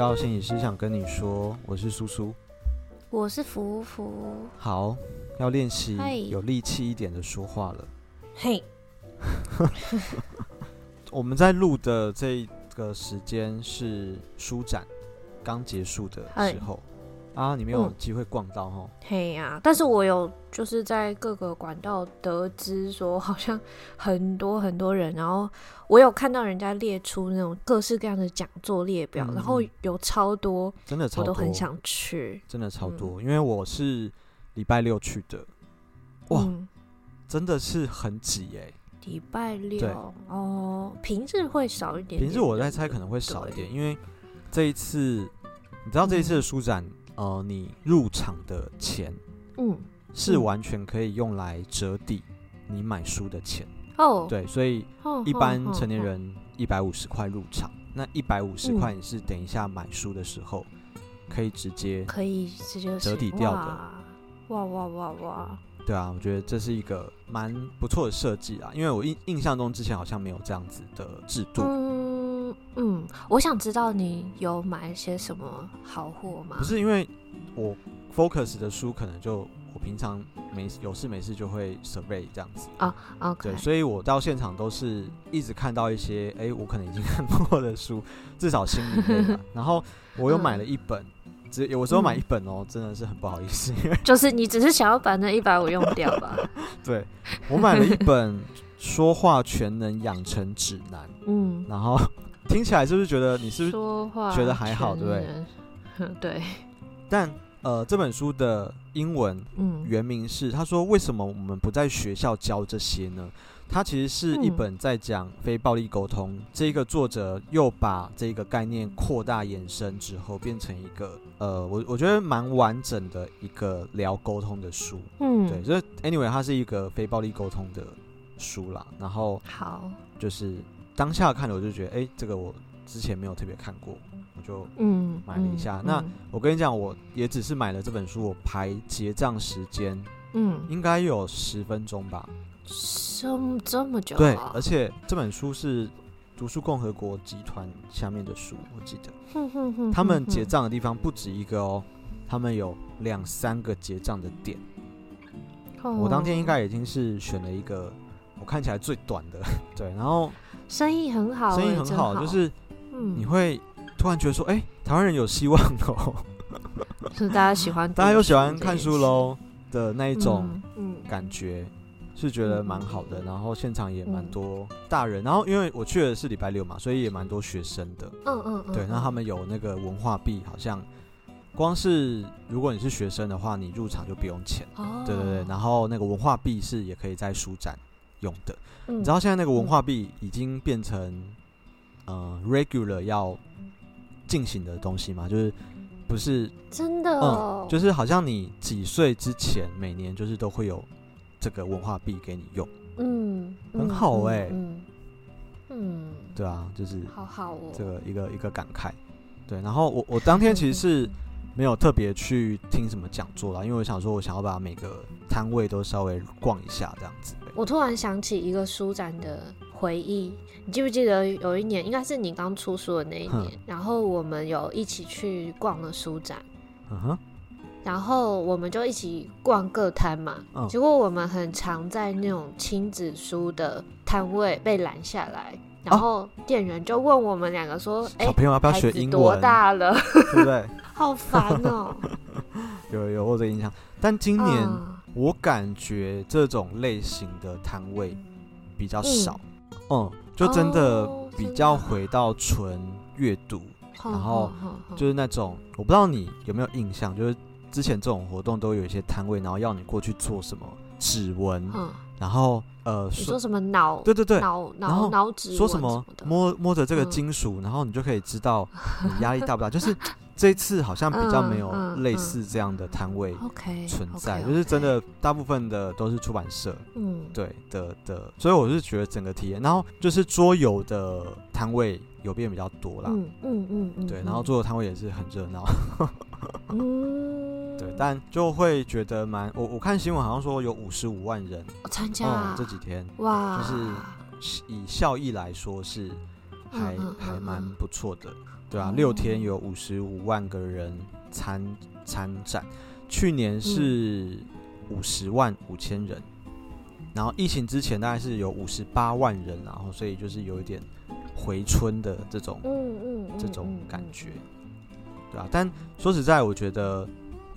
到心理师想跟你说，我是苏苏，我是福福。好，要练习有力气一点的说话了。嘿，我们在录的这个时间是书展刚结束的时候。啊，你没有机会逛到哈？嘿呀，但是我有就是在各个管道得知说，好像很多很多人，然后我有看到人家列出那种各式各样的讲座列表，嗯、然后有超多，真的超多，我都很想去，真的超多，嗯、因为我是礼拜六去的，哇，嗯、真的是很挤哎，礼拜六？哦，平日会少一点，点，平日我在猜可能会少一点，因为这一次你知道这一次的书展。嗯呃，你入场的钱，嗯，是完全可以用来折抵你买书的钱哦。对，所以一般成年人一百五十块入场，那一百五十块你是等一下买书的时候可以直接可以直接折抵掉的。哇哇哇哇！对啊，我觉得这是一个蛮不错的设计啊，因为我印印象中之前好像没有这样子的制度。嗯，我想知道你有买一些什么好货吗？不是，因为我 focus 的书可能就我平常没有事没事就会 survey 这样子啊。哦、对，所以我到现场都是一直看到一些哎、欸，我可能已经 看过的书，至少心里面。然后我又买了一本，只有时候买一本哦，真的是很不好意思。就是你只是想要把那一百五用掉吧？对，我买了一本《说话全能养成指南》。嗯，然后。听起来是不是觉得你是不是觉得还好，对不对？对。但呃，这本书的英文原名是，他说为什么我们不在学校教这些呢？它其实是一本在讲非暴力沟通。嗯、这个作者又把这个概念扩大延伸之后，变成一个呃，我我觉得蛮完整的一个聊沟通的书。嗯，对。就是 anyway，它是一个非暴力沟通的书啦。然后好，就是。当下看了我就觉得，哎、欸，这个我之前没有特别看过，我就嗯买了一下。嗯嗯、那我跟你讲，我也只是买了这本书，我排结账时间，嗯，应该有十分钟吧，这么这么久、啊？对，而且这本书是读书共和国集团下面的书，我记得，他们结账的地方不止一个哦，他们有两三个结账的点。我当天应该已经是选了一个我看起来最短的，对，然后。生意很好，生意很好，就是你会突然觉得说，哎，台湾人有希望哦，是大家喜欢，大家又喜欢看书喽的那一种感觉，是觉得蛮好的。然后现场也蛮多大人，然后因为我去的是礼拜六嘛，所以也蛮多学生的。嗯嗯嗯，对，那他们有那个文化币，好像光是如果你是学生的话，你入场就不用钱。哦。对对对，然后那个文化币是也可以在书展用的。你知道现在那个文化币已经变成，嗯、呃，regular 要进行的东西吗？就是不是真的、哦。嗯，就是好像你几岁之前每年就是都会有这个文化币给你用，嗯，很好哎、欸，嗯，嗯，对啊，就是好好哦，这个一个一个感慨，对。然后我我当天其实是没有特别去听什么讲座啦，因为我想说我想要把每个摊位都稍微逛一下这样子。我突然想起一个书展的回忆，你记不记得有一年，应该是你刚出书的那一年，然后我们有一起去逛了书展，嗯、哼然后我们就一起逛各摊嘛，嗯、结果我们很常在那种亲子书的摊位被拦下来，然后店员就问我们两个说：“哎、啊，小朋友要不要学英文？多大了？对不对？好烦哦。”有有我这个印象，但今年。嗯我感觉这种类型的摊位比较少，嗯，嗯，就真的比较回到纯阅读，哦、然后就是那种我不知道你有没有印象，就是之前这种活动都有一些摊位，然后要你过去做什么指纹，嗯、然后呃，你说什么脑？对对对，脑脑脑指纹说什么摸摸着这个金属，嗯、然后你就可以知道你压力大不大，就是。这一次好像比较没有类似这样的摊位存在，就是真的大部分的都是出版社，嗯，对的的，所以我是觉得整个体验，然后就是桌游的摊位有变比较多啦，嗯嗯嗯对，然后桌游摊位也是很热闹，嗯，对，但就会觉得蛮，我我看新闻好像说有五十五万人参加。这几天，哇，就是以效益来说是还还蛮不错的。对啊，六天有五十五万个人参参展，去年是五十万五千人，然后疫情之前大概是有五十八万人，然后所以就是有一点回春的这种，嗯嗯，这种感觉，对啊，但说实在，我觉得，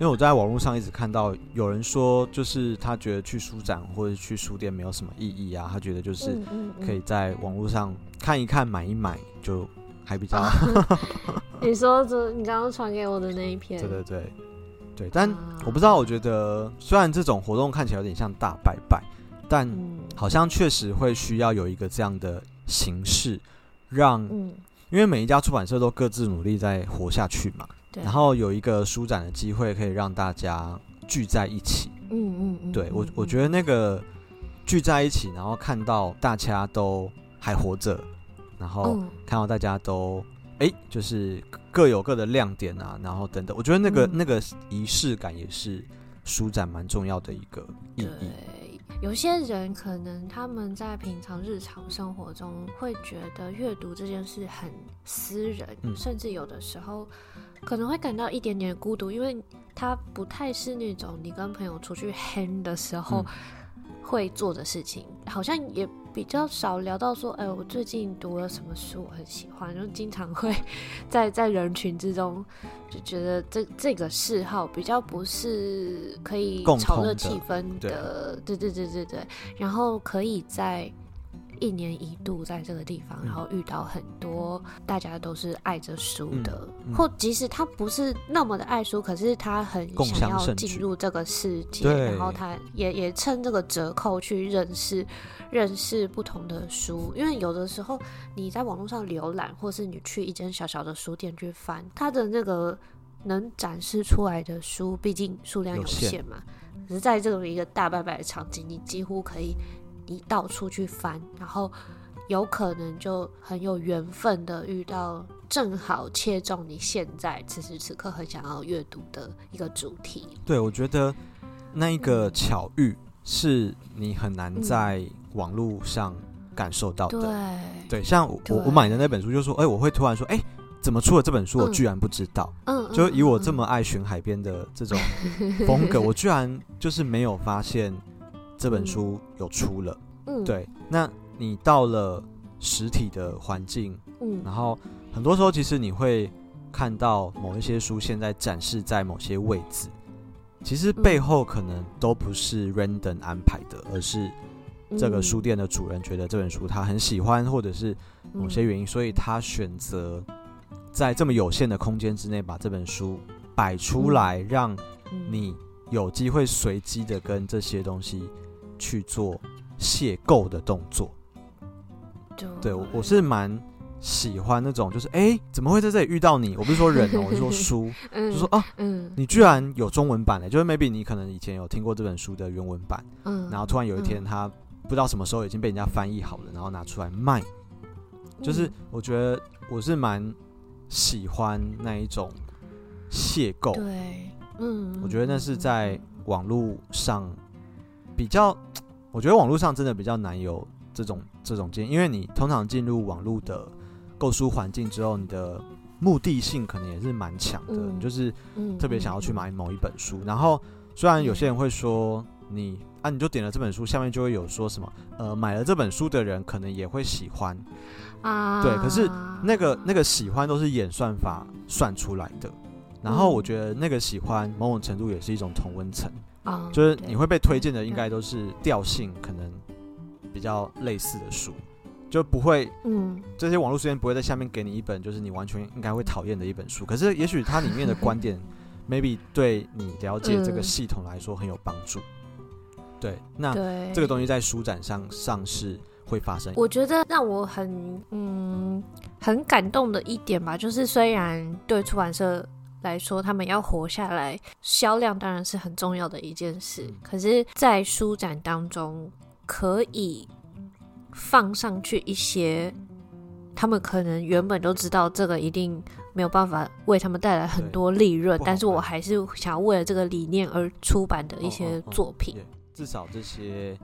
因为我在网络上一直看到有人说，就是他觉得去书展或者去书店没有什么意义啊，他觉得就是可以在网络上看一看、买一买就。还比较，你说这你刚刚传给我的那一篇，对对对对，但我不知道，我觉得虽然这种活动看起来有点像大拜拜，但好像确实会需要有一个这样的形式，让，因为每一家出版社都各自努力在活下去嘛，然后有一个舒展的机会，可以让大家聚在一起，嗯嗯嗯，对我我觉得那个聚在一起，然后看到大家都还活着。然后看到大家都哎、欸，就是各有各的亮点啊，然后等等，我觉得那个、嗯、那个仪式感也是书展蛮重要的一个意义。对，有些人可能他们在平常日常生活中会觉得阅读这件事很私人，嗯、甚至有的时候可能会感到一点点孤独，因为他不太是那种你跟朋友出去 hang 的时候会做的事情，嗯、好像也。比较少聊到说，哎，我最近读了什么书，我很喜欢，就经常会 在在人群之中就觉得这这个嗜好比较不是可以炒热气氛的，对对对对对，然后可以在。一年一度在这个地方，然后遇到很多大家都是爱着书的，或即使他不是那么的爱书，可是他很想要进入这个世界，然后他也也趁这个折扣去认识认识不同的书。因为有的时候你在网络上浏览，或是你去一间小小的书店去翻，它的那个能展示出来的书，毕竟数量有限嘛。可是在这么一个大拜拜的场景，你几乎可以。你到处去翻，然后有可能就很有缘分的遇到，正好切中你现在此时此刻很想要阅读的一个主题。对，我觉得那一个巧遇是你很难在网络上感受到的。对，对，像我我买的那本书，就说，哎，我会突然说，哎，怎么出了这本书？我居然不知道。嗯，就以我这么爱寻海边的这种风格，我居然就是没有发现。这本书有出了，嗯，对。那你到了实体的环境，嗯，然后很多时候其实你会看到某一些书现在展示在某些位置，其实背后可能都不是 random 安排的，而是这个书店的主人觉得这本书他很喜欢，或者是某些原因，所以他选择在这么有限的空间之内把这本书摆出来，让你有机会随机的跟这些东西。去做邂逅的动作，对，我我是蛮喜欢那种，就是哎、欸，怎么会在这里遇到你？我不是说人哦，我是说书，嗯、就说啊，嗯，你居然有中文版的，就是 maybe 你可能以前有听过这本书的原文版，嗯，然后突然有一天他不知道什么时候已经被人家翻译好了，然后拿出来卖，就是我觉得我是蛮喜欢那一种邂逅，对，嗯，我觉得那是在网络上。比较，我觉得网络上真的比较难有这种这种经验，因为你通常进入网络的购书环境之后，你的目的性可能也是蛮强的，嗯、你就是特别想要去买某一本书。嗯、然后虽然有些人会说你啊，你就点了这本书，下面就会有说什么呃，买了这本书的人可能也会喜欢啊，对，可是那个那个喜欢都是演算法算出来的，然后我觉得那个喜欢某种程度也是一种同温层。啊，就是你会被推荐的，应该都是调性可能比较类似的书，就不会，嗯，这些网络书店不会在下面给你一本就是你完全应该会讨厌的一本书。可是也许它里面的观点，maybe 对你了解这个系统来说很有帮助。对，那这个东西在书展上上市会发生。我觉得让我很嗯很感动的一点吧，就是虽然对出版社。来说，他们要活下来，销量当然是很重要的一件事。可是，在书展当中，可以放上去一些，他们可能原本都知道这个一定没有办法为他们带来很多利润，但是我还是想要为了这个理念而出版的一些作品。哦哦哦，至少这些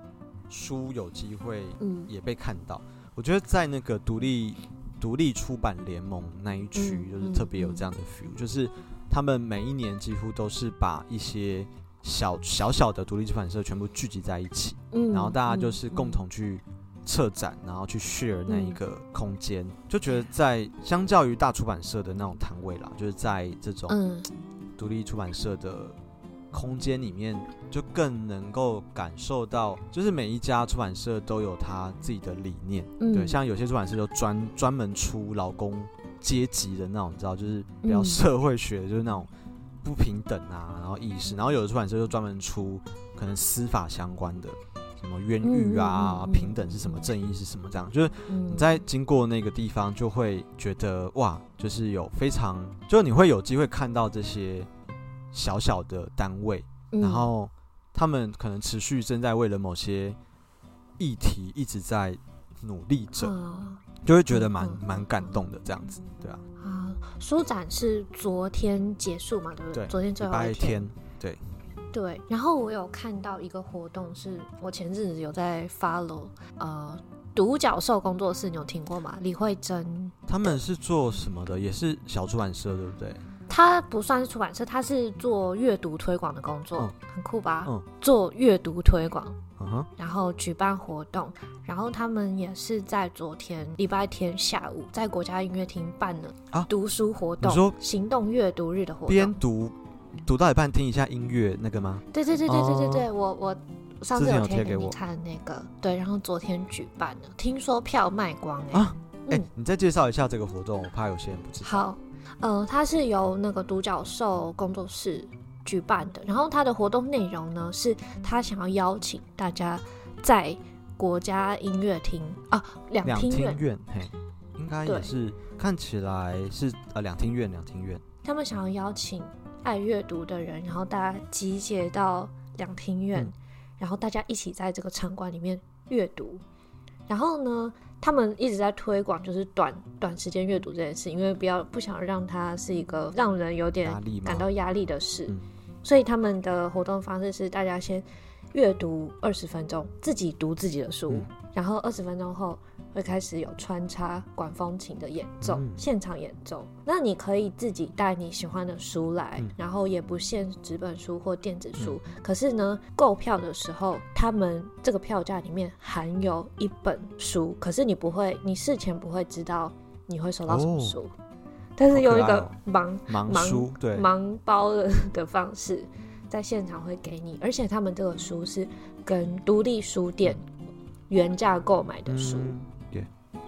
书有机会，嗯，也被看到。嗯，我觉得在那个独立独立出版联盟那一区，就是特别有这样的 feel，、嗯嗯、就是他们每一年几乎都是把一些小小小的独立出版社全部聚集在一起，嗯、然后大家就是共同去策展，然后去 share 那一个空间，嗯、就觉得在相较于大出版社的那种摊位啦，就是在这种独立出版社的。空间里面就更能够感受到，就是每一家出版社都有他自己的理念，嗯、对，像有些出版社就专专门出劳工阶级的那种，你知道，就是比较社会学，就是那种不平等啊，然后意识，然后有的出版社就专门出可能司法相关的，什么冤狱啊，嗯、平等是什么，正义是什么，这样，就是你在经过那个地方就会觉得哇，就是有非常，就是你会有机会看到这些。小小的单位，嗯、然后他们可能持续正在为了某些议题一直在努力着，嗯、就会觉得蛮蛮、嗯、感动的这样子，对啊。啊，书展是昨天结束嘛？对不对？对，昨天最后一天。对对。然后我有看到一个活动，是我前阵子有在 follow，呃，独角兽工作室，你有听过吗？李慧珍他们是做什么的？也是小出版社，对不对？他不算是出版社，他是做阅读推广的工作，嗯、很酷吧？嗯、做阅读推广，然后举办活动，然后他们也是在昨天礼拜天下午在国家音乐厅办了读书活动，啊、你说行动阅读日的活动，边读读到一半听一下音乐那个吗？对对对对对对对，哦、我我上次有贴给你看那个，对，然后昨天举办了，听说票卖光哎、欸，啊嗯、欸，你再介绍一下这个活动，我怕有些人不知道。好。呃，它是由那个独角兽工作室举办的，然后他的活动内容呢，是他想要邀请大家在国家音乐厅啊，两厅院，嘿，应该也是看起来是呃两厅院，两厅院。他们想要邀请爱阅读的人，然后大家集结到两厅院，嗯、然后大家一起在这个场馆里面阅读，然后呢，他们一直在推广，就是短短时间阅读这件事，因为不要不想让它是一个让人有点感到压力的事，嗯、所以他们的活动方式是大家先阅读二十分钟，自己读自己的书，嗯、然后二十分钟后。会开始有穿插管风琴的演奏，嗯、现场演奏。那你可以自己带你喜欢的书来，嗯、然后也不限纸本书或电子书。嗯、可是呢，购票的时候，他们这个票价里面含有一本书，可是你不会，你事前不会知道你会收到什么书。哦、但是用一个盲盲书对。盲包的的方式，在现场会给你，而且他们这个书是跟独立书店原价购买的书。嗯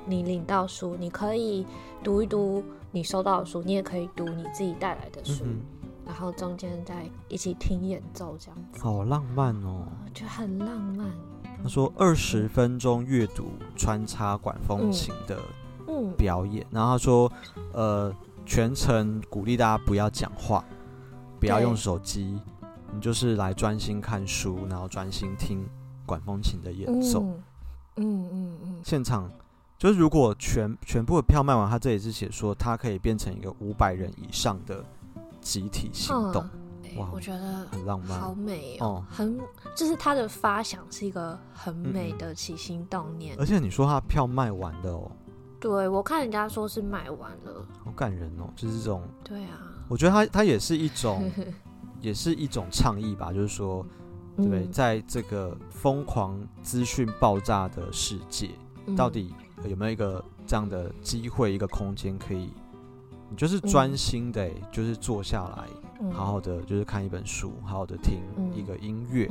你领到书，你可以读一读你收到的书，你也可以读你自己带来的书，嗯、然后中间再一起听演奏，这样子。好浪漫哦，就很浪漫。他说二十分钟阅读穿插管风琴的表演，然后他说呃全程鼓励大家不要讲话，不要用手机，你就是来专心看书，然后专心听管风琴的演奏。嗯嗯嗯，现场。就是如果全全部的票卖完，他这里是写说，它可以变成一个五百人以上的集体行动。嗯、哇，我觉得很浪漫，好美哦，哦很就是他的发想是一个很美的起心动念。而且你说他票卖完的哦？对，我看人家说是卖完了，好感人哦，就是这种。对啊，我觉得它它也是一种，也是一种倡议吧，就是说，对，嗯、在这个疯狂资讯爆炸的世界，嗯、到底。有没有一个这样的机会，一个空间可以，你就是专心的，就是坐下来，好好的就是看一本书，好好的听一个音乐，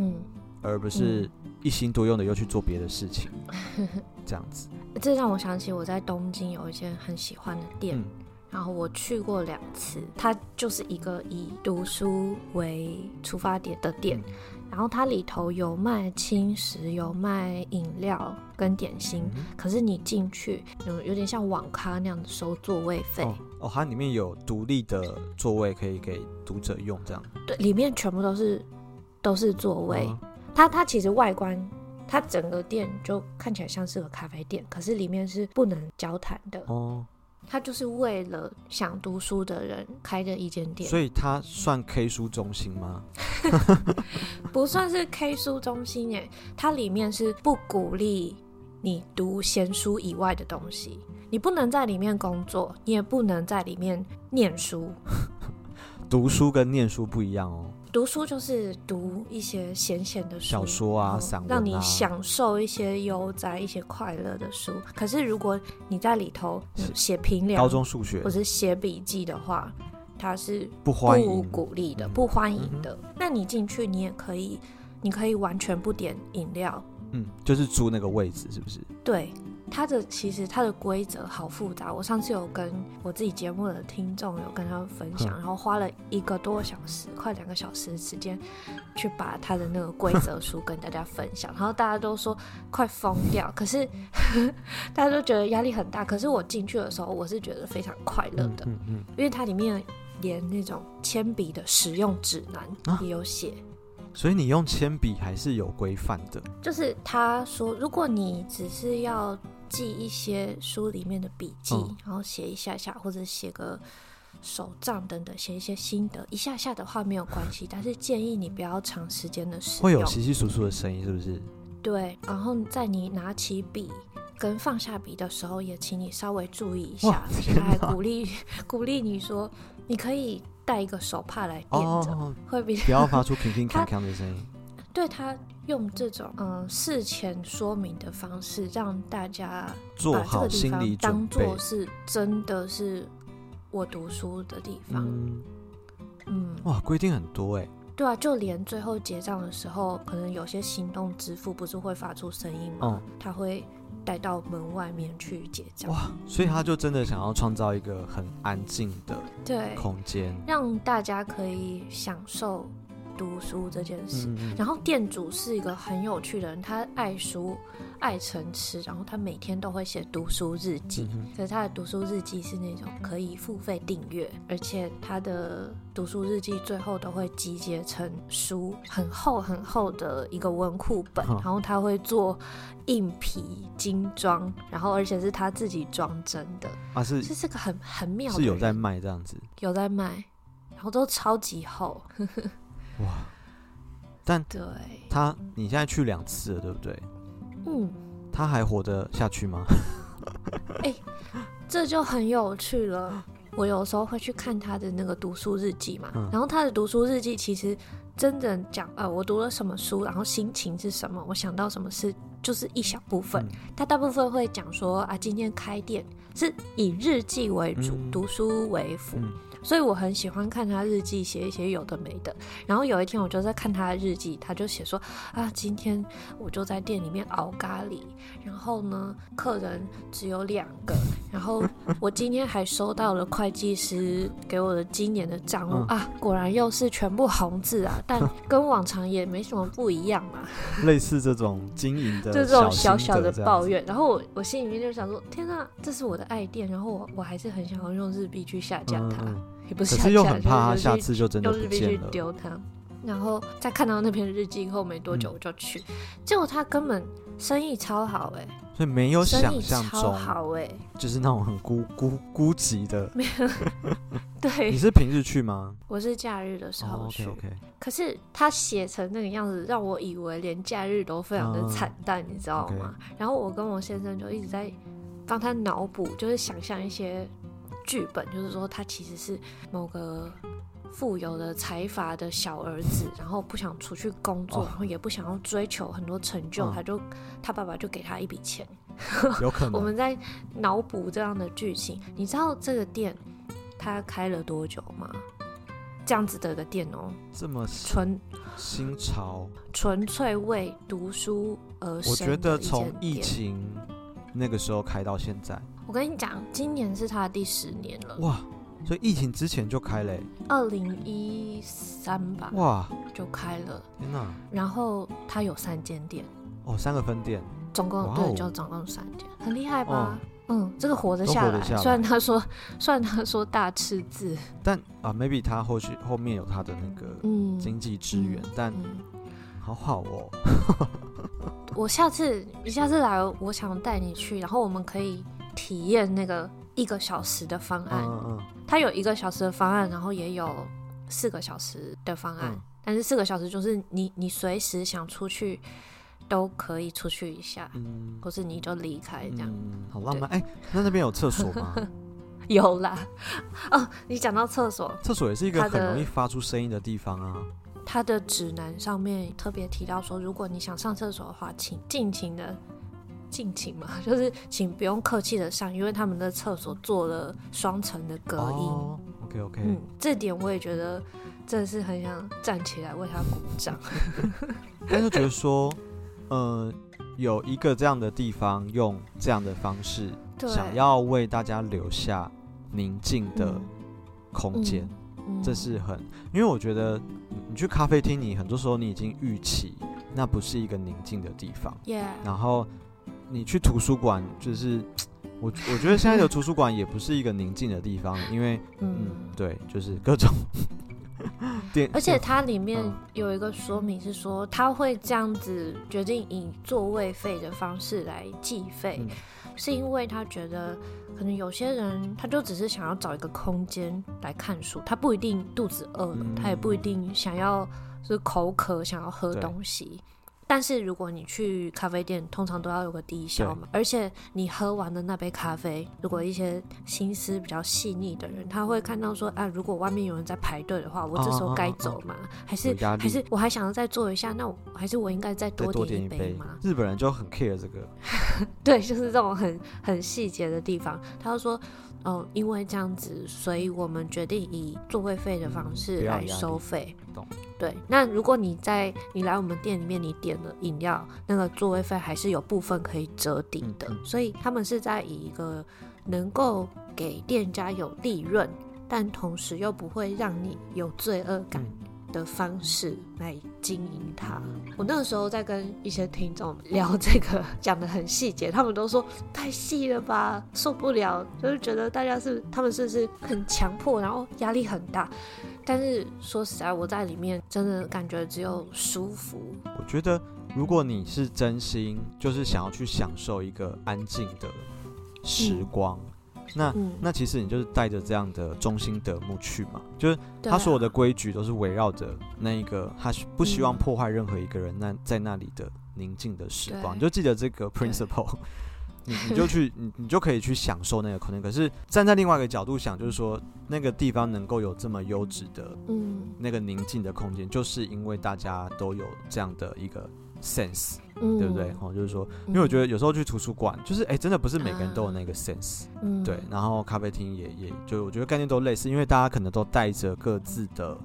而不是一心多用的又去做别的事情，这样子。这让我想起我在东京有一间很喜欢的店，然后我去过两次，它就是一个以读书为出发点的店。然后它里头有卖轻食，有卖饮料跟点心，嗯、可是你进去有有点像网咖那样子收座位费哦。哦，它里面有独立的座位可以给读者用，这样。对，里面全部都是都是座位。哦、它它其实外观，它整个店就看起来像是个咖啡店，可是里面是不能交谈的哦。他就是为了想读书的人开的一间店，所以它算 K 书中心吗？不算是 K 书中心耶，它里面是不鼓励你读闲书以外的东西，你不能在里面工作，你也不能在里面念书。读书跟念书不一样哦。读书就是读一些闲闲的书，小说啊、散文啊，让你享受一些悠哉、一些快乐的书。可是如果你在里头写评量、高中数学或者写笔记的话，它是不欢迎、不鼓励的、不欢迎的。那你进去，你也可以，你可以完全不点饮料。嗯，就是租那个位置，是不是？对。它的其实它的规则好复杂，我上次有跟我自己节目的听众有跟他们分享，然后花了一个多小时，快两个小时的时间，去把他的那个规则书跟大家分享，然后大家都说快疯掉，可是 大家都觉得压力很大，可是我进去的时候，我是觉得非常快乐的，因为它里面连那种铅笔的使用指南也有写。所以你用铅笔还是有规范的，就是他说，如果你只是要记一些书里面的笔记，嗯、然后写一下下，或者写个手账等等，写一些心得，一下下的话没有关系，但是建议你不要长时间的使用。会有窸窸窣窣的声音，是不是？对，然后在你拿起笔跟放下笔的时候，也请你稍微注意一下。他还鼓励 鼓励你说，你可以。带一个手帕来垫着，哦、会比较不要发出乒乒乓乓的声音。对，他用这种嗯事前说明的方式，让大家做好心理准备，当做是真的是我读书的地方。嗯，嗯哇，规定很多哎。对啊，就连最后结账的时候，可能有些行动支付不是会发出声音吗？嗯，他会。带到门外面去结账哇，所以他就真的想要创造一个很安静的对空间，让大家可以享受读书这件事。然后店主是一个很有趣的人，他爱书。爱成痴，然后他每天都会写读书日记。可是他的读书日记是那种可以付费订阅，而且他的读书日记最后都会集结成书，很厚很厚的一个文库本。哦、然后他会做硬皮精装，然后而且是他自己装帧的。啊，是这是个很很妙的，是有在卖这样子，有在卖，然后都超级厚。哇！但对他，你现在去两次了，对不对？嗯，他还活得下去吗？哎、欸，这就很有趣了。我有时候会去看他的那个读书日记嘛，嗯、然后他的读书日记其实真的讲，呃，我读了什么书，然后心情是什么，我想到什么事，就是一小部分。嗯、他大部分会讲说啊，今天开店是以日记为主，嗯、读书为辅。嗯所以我很喜欢看他日记，写一些有的没的。然后有一天，我就在看他的日记，他就写说：“啊，今天我就在店里面熬咖喱，然后呢，客人只有两个。然后我今天还收到了会计师给我的今年的账务、嗯、啊，果然又是全部红字啊，但跟往常也没什么不一样嘛。类似这种经营的，就这种小小的抱怨。然后我我心里面就想说：天啊，这是我的爱店，然后我我还是很想要用日币去下架它。嗯”也不是，可是又很怕他下次就真的不见了。丢他，然后再看到那篇日记以后没多久我就去，嗯、结果他根本生意超好哎、欸，所以没有想象中超好哎、欸，就是那种很孤孤孤寂的。没有，对，你是平日去吗？我是假日的时候去。Oh, OK OK。可是他写成那个样子，让我以为连假日都非常的惨淡，uh, 你知道吗？Okay. 然后我跟我先生就一直在帮他脑补，就是想象一些。剧本就是说，他其实是某个富有的财阀的小儿子，然后不想出去工作，然后也不想要追求很多成就，他就他爸爸就给他一笔钱。有可能 我们在脑补这样的剧情。你知道这个店他开了多久吗？这样子的一个店哦，这么纯新潮，纯粹为读书而生。我觉得从疫情那个时候开到现在。我跟你讲，今年是他的第十年了。哇，所以疫情之前就开了。二零一三吧。哇，就开了。天哪！然后他有三间店。哦，三个分店。总共哇对，就总共三间，很厉害吧？哦、嗯，这个活得下来。下来虽然他说，虽然他说大赤字，但啊，maybe 他后续后面有他的那个嗯经济支援，嗯、但、嗯、好好哦。我下次你下次来，我想带你去，然后我们可以。体验那个一个小时的方案，嗯嗯，它有一个小时的方案，然后也有四个小时的方案。嗯、但是四个小时就是你你随时想出去都可以出去一下，嗯，或是你就离开这样，嗯，好浪漫。哎、欸，那那边有厕所吗？有啦。哦，你讲到厕所，厕所也是一个很容易发出声音的地方啊。它的指南上面特别提到说，如果你想上厕所的话，请尽情的。尽情嘛，就是请不用客气的上，因为他们的厕所做了双层的隔音。Oh, OK OK，嗯，这点我也觉得真的是很想站起来为他鼓掌。但是觉得说，呃，有一个这样的地方，用这样的方式，想要为大家留下宁静的空间，这是很，因为我觉得你去咖啡厅，你很多时候你已经预期那不是一个宁静的地方.然后。你去图书馆，就是 我我觉得现在的图书馆也不是一个宁静的地方，因为嗯，嗯，对，就是各种 电，而且它里面有一个说明是说，他会这样子决定以座位费的方式来计费，嗯、是因为他觉得可能有些人他就只是想要找一个空间来看书，他不一定肚子饿了，嗯、他也不一定想要是口渴想要喝东西。但是如果你去咖啡店，通常都要有个低消嘛，而且你喝完的那杯咖啡，如果一些心思比较细腻的人，他会看到说，啊，如果外面有人在排队的话，我这时候该走嘛？啊啊啊啊还是还是我还想要再坐一下？那我还是我应该再多点一杯吗？日本人就很 care 这个，对，就是这种很很细节的地方，他就说。哦，因为这样子，所以我们决定以座位费的方式来收费。懂？对。那如果你在你来我们店里面，你点了饮料，那个座位费还是有部分可以折抵的。所以他们是在以一个能够给店家有利润，但同时又不会让你有罪恶感。嗯的方式来经营它。我那个时候在跟一些听众聊这个，讲的很细节，他们都说太细了吧，受不了，就是觉得大家是他们是不是很强迫，然后压力很大。但是说实在，我在里面真的感觉只有舒服。我觉得如果你是真心，就是想要去享受一个安静的时光。嗯那、嗯、那其实你就是带着这样的中心德目去嘛，就是他所有的规矩都是围绕着那一个，他不希望破坏任何一个人那在那里的宁静的时光，你就记得这个 principle，你你就去你你就可以去享受那个空间。可是站在另外一个角度想，就是说那个地方能够有这么优质的嗯。那个宁静的空间，就是因为大家都有这样的一个。sense，、嗯、对不对？哦，就是说，因为我觉得有时候去图书馆，就是哎，真的不是每个人都有那个 sense，、嗯、对。然后咖啡厅也也就我觉得概念都类似，因为大家可能都带着各自的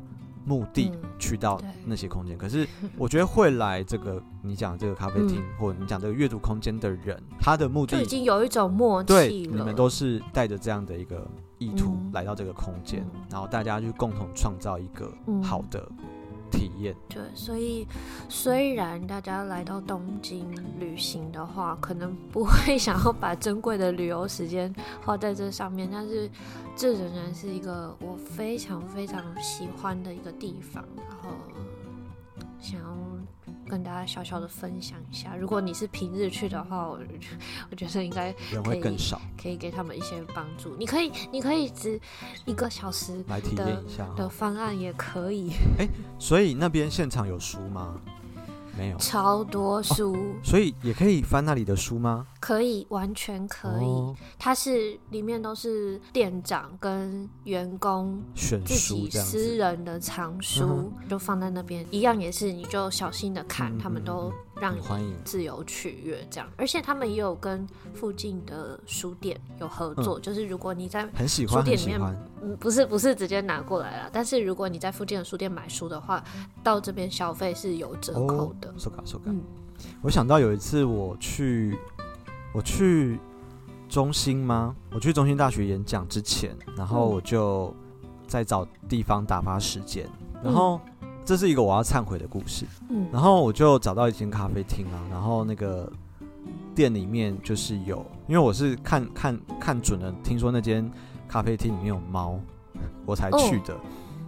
目的去到那些空间。嗯、可是 我觉得会来这个你讲这个咖啡厅，嗯、或者你讲这个阅读空间的人，他的目的就已经有一种默契了。对，你们都是带着这样的一个意图来到这个空间，嗯、然后大家去共同创造一个好的。体验对，所以虽然大家来到东京旅行的话，可能不会想要把珍贵的旅游时间花在这上面，但是这仍然是一个我非常非常喜欢的一个地方，然后想要。跟大家小小的分享一下，如果你是平日去的话，我我觉得应该人会更少，可以给他们一些帮助。你可以，你可以只一个小时来体验一下的方案也可以。哎，所以那边现场有书吗？没有，超多书。哦，所以也可以翻那里的书吗？可以，完全可以。哦、它是里面都是店长跟员工自己私人的藏书，书就放在那边，一样也是，你就小心的看，嗯、他们都让你自由取阅这样。而且他们也有跟附近的书店有合作，嗯、就是如果你在书店里面，嗯，不是不是直接拿过来了，但是如果你在附近的书店买书的话，到这边消费是有折扣的。我想到有一次我去。我去中心吗？我去中心大学演讲之前，然后我就在找地方打发时间。然后这是一个我要忏悔的故事。嗯，然后我就找到一间咖啡厅啊，然后那个店里面就是有，因为我是看看看准了，听说那间咖啡厅里面有猫，我才去的。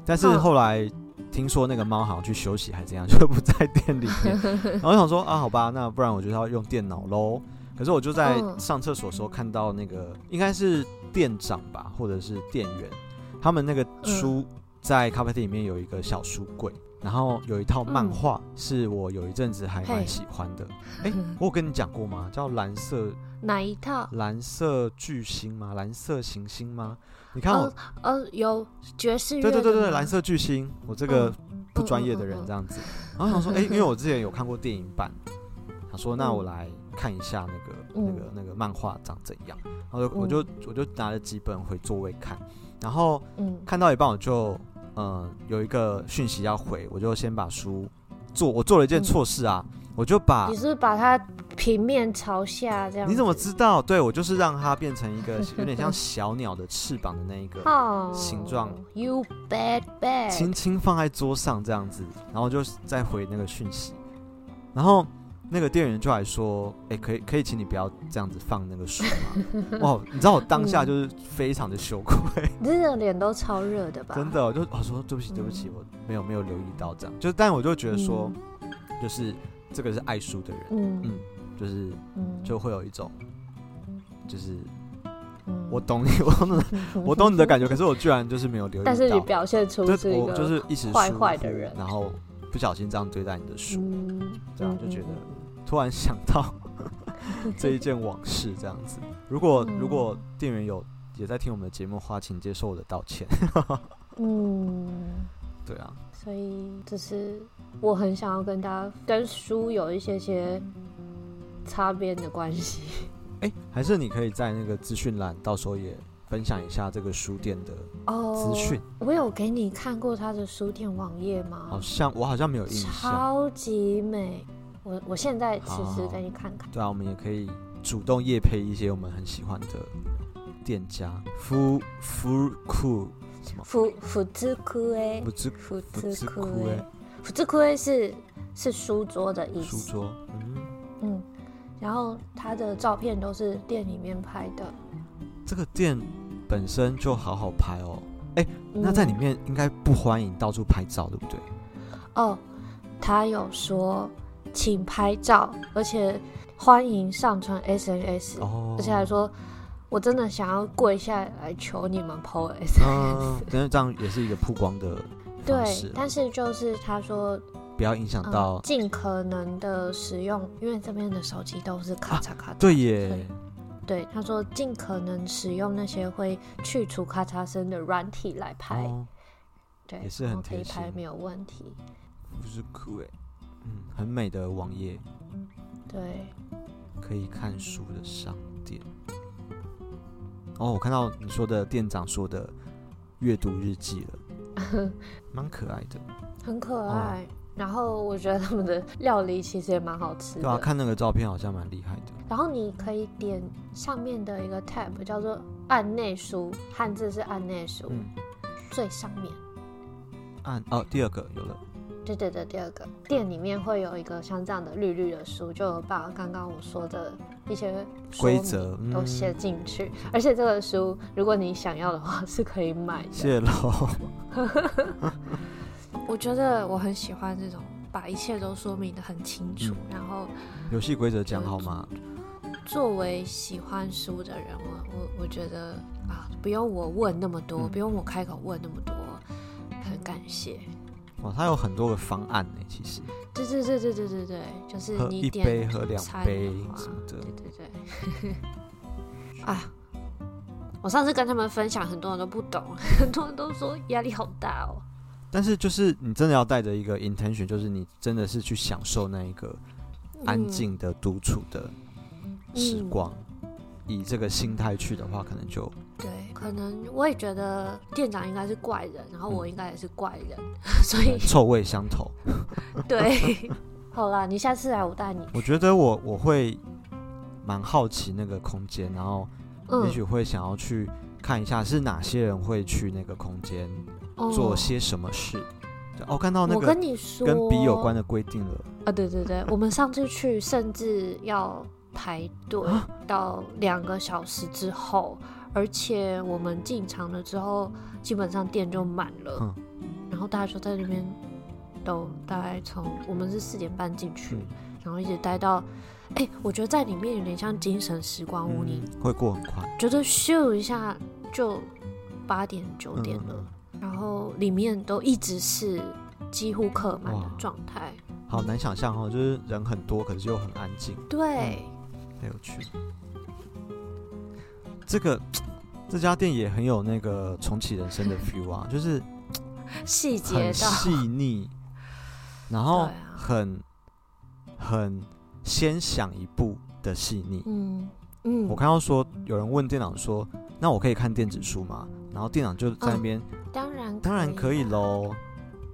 但是后来听说那个猫好像去休息还是怎样，就不在店里面。然后我想说啊，好吧，那不然我就要用电脑喽。可是我就在上厕所的时候看到那个应该是店长吧，或者是店员，他们那个书在咖啡厅里面有一个小书柜，然后有一套漫画是我有一阵子还蛮喜欢的。哎、嗯，我有跟你讲过吗？叫蓝色哪一套？蓝色巨星吗？蓝色行星吗？你看我，呃、哦哦，有爵士乐。对对对对，蓝色巨星。我这个不专业的人这样子，嗯、然后想说，哎，因为我之前有看过电影版，他说，那我来看一下那个、嗯、那个那个漫画长怎样。然后我就、嗯、我就拿了几本回座位看，然后看到一半我就。嗯，有一个讯息要回，我就先把书做。我做了一件错事啊，嗯、我就把你是是把它平面朝下这样？你怎么知道？对，我就是让它变成一个有点像小鸟的翅膀的那一个 形状。Oh, you bad bad。轻轻放在桌上这样子，然后就再回那个讯息，然后。那个店员就来说：“哎、欸，可以可以，请你不要这样子放那个书吗？” 哇，你知道我当下就是非常的羞愧，你这个脸都超热的吧？真的，我就我说对不起对不起，我没有没有留意到这样，就但我就觉得说，嗯、就是这个是爱书的人，嗯。嗯，就是就会有一种，就是我懂你，我懂你，我懂你的感觉，可是我居然就是没有留意到，但是你表现出是一个就是一时坏坏的人，然后不小心这样对待你的书，这样就觉得。突然想到 这一件往事，这样子。如果如果店员有也在听我们的节目的话，请接受我的道歉。嗯，对啊。所以这是我很想要跟大家跟书有一些些擦边的关系。哎，还是你可以在那个资讯栏，到时候也分享一下这个书店的资讯。我有给你看过他的书店网页吗？好像我好像没有印象。超级美。我我现在其实再去看看。对啊，我们也可以主动夜配一些我们很喜欢的店家。福福库什么？福福之库诶。福之福之库诶。福之库诶是是书桌的意思。书桌。嗯嗯。然后他的照片都是店里面拍的。这个店本身就好好拍哦。哎，那在里面应该不欢迎到处拍照，对不对？哦，他有说。请拍照，而且欢迎上传 SNS，哦，而且还说，我真的想要跪下来求你们 po SNS，但是这样也是一个曝光的。对，但是就是他说不要影响到，尽、嗯、可能的使用，因为这边的手机都是咔嚓咔嚓。对耶，对，他说尽可能使用那些会去除咔嚓声的软体来拍，哦、对，也是很可以拍没有问题。不是酷哎。嗯，很美的网页，对，可以看书的商店。哦，我看到你说的店长说的阅读日记了，蛮可爱的，很可爱。哦，然后我觉得他们的料理其实也蛮好吃的。对啊，看那个照片好像蛮厉害的。然后你可以点上面的一个 tab，叫做案内书，汉字是案内书，嗯，最上面。案哦，第二个有了。对对对，第二个店里面会有一个像这样的绿绿的书，就把刚刚我说的一些规则都写进去。嗯、而且这个书，如果你想要的话，是可以买的。谢喽。我觉得我很喜欢这种把一切都说明的很清楚，嗯、然后游戏规则讲好吗？作为喜欢书的人，我我我觉得啊，不用我问那么多，嗯、不用我开口问那么多，很感谢。哦，它有很多个方案呢，其实。对对对对对对对，就是一杯喝两杯什么的。对对对。啊，我上次跟他们分享，很多人都不懂，很多人都说压力好大哦。但是就是你真的要带着一个 intention，就是你真的是去享受那一个安静的独处的时光，嗯、以这个心态去的话，可能就。对，可能我也觉得店长应该是怪人，然后我应该也是怪人，嗯、所以臭味相投。对，好啦，你下次来我带你。我觉得我我会蛮好奇那个空间，然后也许会想要去看一下是哪些人会去那个空间做些什么事。哦，看到那个，我跟你说，跟笔有关的规定了啊！对对对，我们上次去甚至要排队到两个小时之后。而且我们进场了之后，基本上店就满了，嗯、然后大家就在那边都大概从我们是四点半进去，嗯、然后一直待到，哎、欸，我觉得在里面有点像精神时光屋，你、嗯、会过很快，觉得咻一下就八点九点了，然后里面都一直是几乎客满的状态。好难想象哦，就是人很多，可是又很安静。对，很有趣。这个 这家店也很有那个重启人生的 feel 啊，就是细节很细腻，然后很很先想一步的细腻。嗯嗯。我看到说有人问店长说：“那我可以看电子书吗？”然后店长就在那边：“当然，当然可以喽。”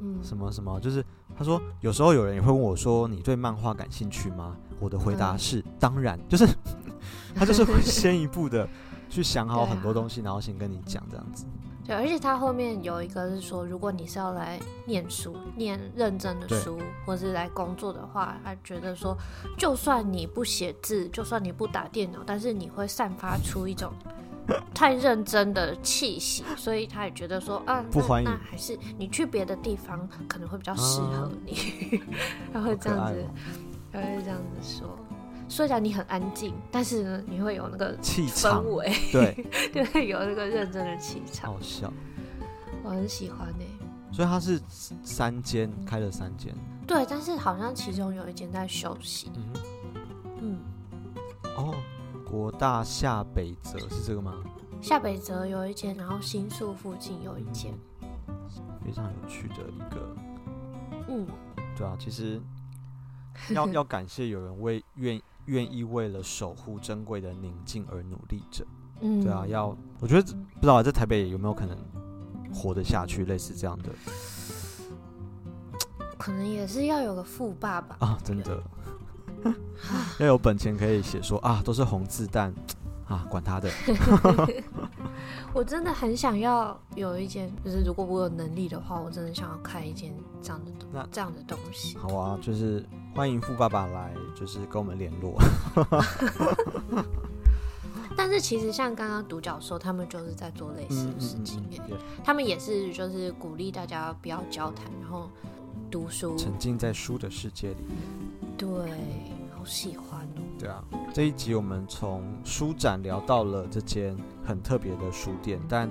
嗯，什么什么，就是他说有时候有人也会问我说：“你对漫画感兴趣吗？”我的回答是：“当然。”就是 他就是会先一步的。去想好很多东西，啊、然后先跟你讲这样子。对，而且他后面有一个是说，如果你是要来念书、念认真的书，或是来工作的话，他觉得说，就算你不写字，就算你不打电脑，但是你会散发出一种 太认真的气息，所以他也觉得说，啊，不欢迎，那还是你去别的地方可能会比较适合你。啊、他会这样子，哦、他会这样子说。虽然你很安静，但是呢，你会有那个气场，对，对，有那个认真的气场。好笑，我很喜欢呢。所以它是三间开了三间，对，但是好像其中有一间在休息。嗯嗯。哦，国大下北泽是这个吗？下北泽有一间，然后新宿附近有一间，非常有趣的一个。嗯，对啊，其实要要感谢有人为愿。愿意为了守护珍贵的宁静而努力着，嗯，对啊，要我觉得不知道在台北有没有可能活得下去，类似这样的，可能也是要有个富爸爸。啊，真的，要有本钱可以写说啊，都是红字弹啊，管他的。我真的很想要有一间，就是如果我有能力的话，我真的想要开一间这样的那这样的东西。好啊，就是欢迎富爸爸来，就是跟我们联络。但是其实像刚刚独角兽，他们就是在做类似的事情，嗯嗯嗯、他们也是就是鼓励大家不要交谈，然后读书，沉浸在书的世界里面。对，好喜欢哦。对啊，这一集我们从书展聊到了这间很特别的书店，但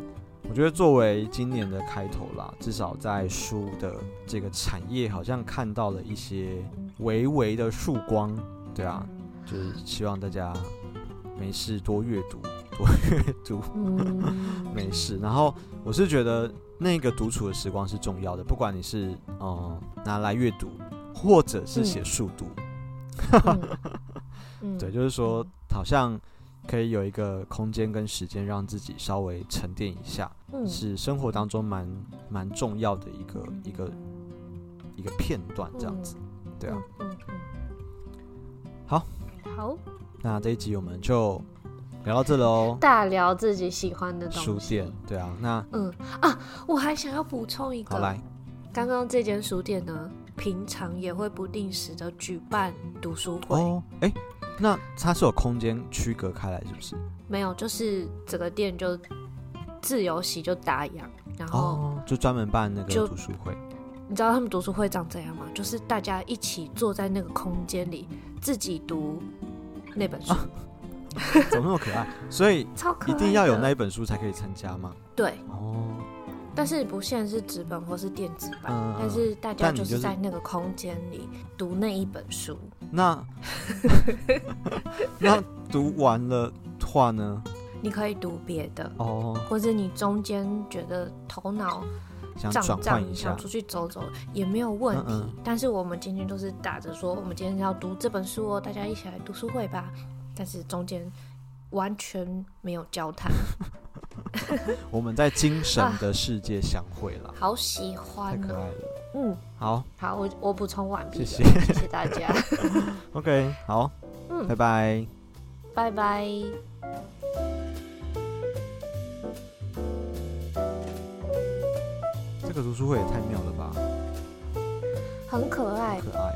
我觉得作为今年的开头啦，至少在书的这个产业，好像看到了一些微微的曙光。对啊，就是希望大家没事多阅读，多阅读，没事。然后我是觉得那个独处的时光是重要的，不管你是嗯拿来阅读，或者是写速读。嗯 对，就是说，好像可以有一个空间跟时间，让自己稍微沉淀一下，嗯、是生活当中蛮蛮重要的一个一个一个片段，这样子，嗯、对啊，嗯嗯嗯、好，好，那这一集我们就聊到这了哦，大聊自己喜欢的东西，书店，对啊，那嗯。啊，我还想要补充一个，好来，刚刚这间书店呢，平常也会不定时的举办读书会，哦，哎。那它是有空间区隔开来，是不是？没有，就是整个店就自由席就打烊，然后、哦、就专门办那个读书会。你知道他们读书会长怎样吗？就是大家一起坐在那个空间里，自己读那本书。啊、怎么那么可爱？所以一定要有那一本书才可以参加吗？对。哦。但是不限是纸本或是电子版，嗯、但是大家就是在那个空间里读那一本书。那 那读完了话呢？你可以读别的哦，或者你中间觉得头脑想转换一下，想出去走走也没有问题。嗯嗯，但是我们今天都是打着说，我们今天要读这本书哦，大家一起来读书会吧。但是中间完全没有交谈。我们在精神的世界相会了，好喜欢，太可爱了。嗯，好，好，我我补充完毕，谢谢，谢谢大家。OK，好，嗯，拜拜，拜拜。这个读书会也太妙了吧，很可爱，可爱。